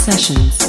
Sessions.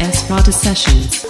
S. Father Sessions.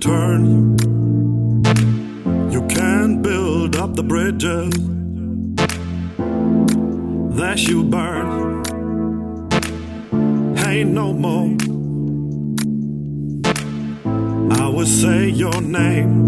Turn. You can't build up the bridges that you burn. Ain't no more. I will say your name.